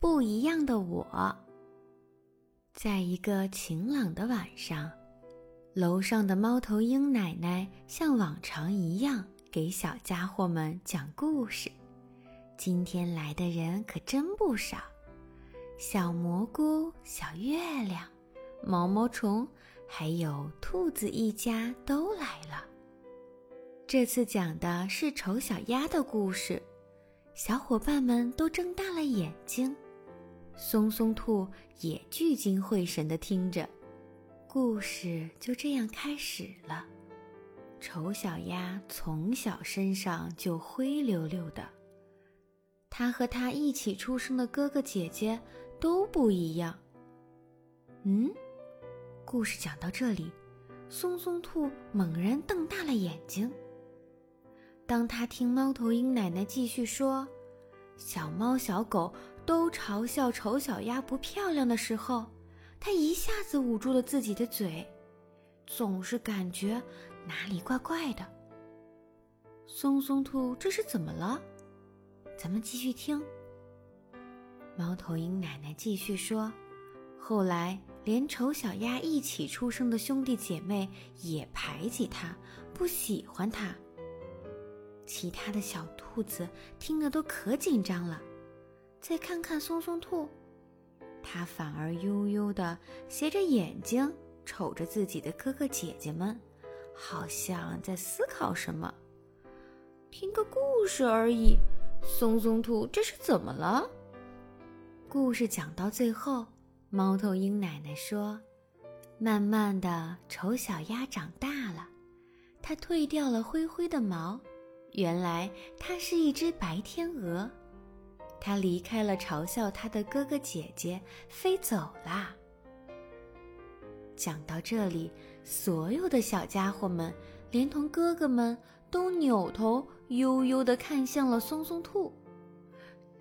不一样的我。在一个晴朗的晚上，楼上的猫头鹰奶奶像往常一样给小家伙们讲故事。今天来的人可真不少，小蘑菇、小月亮、毛毛虫，还有兔子一家都来了。这次讲的是丑小鸭的故事，小伙伴们都睁大了眼睛，松松兔也聚精会神地听着。故事就这样开始了。丑小鸭从小身上就灰溜溜的。它和它一起出生的哥哥姐姐都不一样。嗯，故事讲到这里，松松兔猛然瞪大了眼睛。当他听猫头鹰奶奶继续说，小猫小狗都嘲笑丑小鸭不漂亮的时候，它一下子捂住了自己的嘴，总是感觉哪里怪怪的。松松兔这是怎么了？咱们继续听。猫头鹰奶奶继续说：“后来，连丑小鸭一起出生的兄弟姐妹也排挤它，不喜欢它。其他的小兔子听得都可紧张了。再看看松松兔，它反而悠悠的斜着眼睛瞅着自己的哥哥姐姐们，好像在思考什么。听个故事而已。”松松兔这是怎么了？故事讲到最后，猫头鹰奶奶说：“慢慢的，丑小鸭长大了，它褪掉了灰灰的毛，原来它是一只白天鹅。它离开了嘲笑它的哥哥姐姐，飞走啦。”讲到这里，所有的小家伙们，连同哥哥们，都扭头。悠悠地看向了松松兔，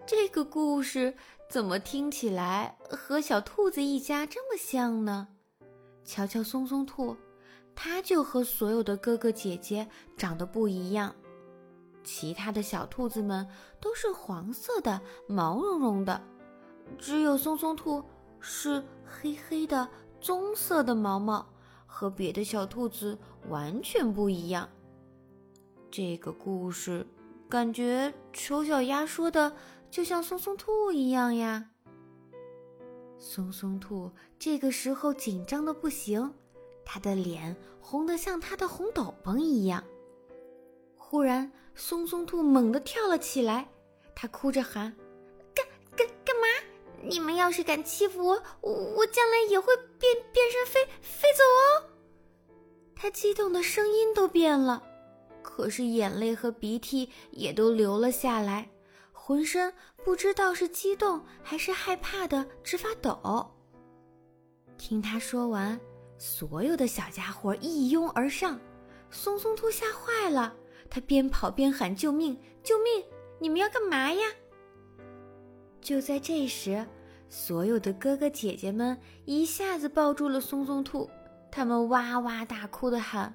这个故事怎么听起来和小兔子一家这么像呢？瞧瞧松松兔，它就和所有的哥哥姐姐长得不一样。其他的小兔子们都是黄色的、毛茸茸的，只有松松兔是黑黑的、棕色的毛毛，和别的小兔子完全不一样。这个故事，感觉丑小鸭说的就像松松兔一样呀。松松兔这个时候紧张的不行，他的脸红得像他的红斗篷一样。忽然，松松兔猛地跳了起来，他哭着喊：“干干干嘛？你们要是敢欺负我，我将来也会变变身飞飞走哦！”他激动的声音都变了。可是眼泪和鼻涕也都流了下来，浑身不知道是激动还是害怕的直发抖。听他说完，所有的小家伙一拥而上，松松兔吓坏了，他边跑边喊：“救命！救命！你们要干嘛呀？”就在这时，所有的哥哥姐姐们一下子抱住了松松兔。他们哇哇大哭的喊：“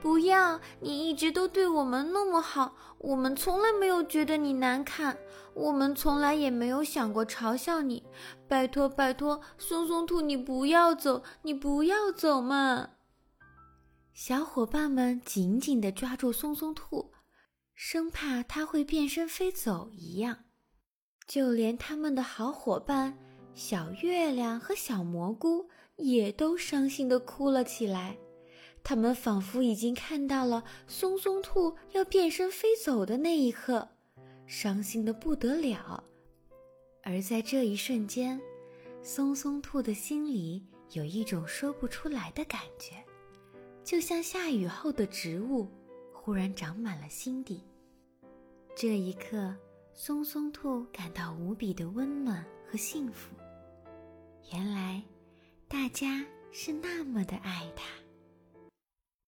不要！你一直都对我们那么好，我们从来没有觉得你难看，我们从来也没有想过嘲笑你。拜托，拜托，松松兔，你不要走，你不要走嘛！”小伙伴们紧紧地抓住松松兔，生怕它会变身飞走一样。就连他们的好伙伴小月亮和小蘑菇。也都伤心地哭了起来，他们仿佛已经看到了松松兔要变身飞走的那一刻，伤心的不得了。而在这一瞬间，松松兔的心里有一种说不出来的感觉，就像下雨后的植物忽然长满了心底。这一刻，松松兔感到无比的温暖和幸福。原来。大家是那么的爱他。